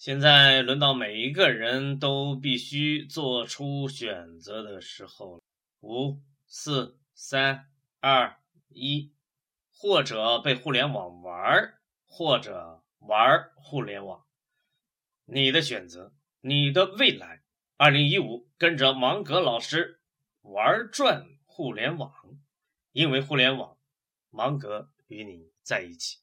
现在轮到每一个人都必须做出选择的时候了。五、四、三、二、一，或者被互联网玩，或者玩互联网。你的选择，你的未来。二零一五，跟着芒格老师玩转互联网，因为互联网，芒格与你在一起。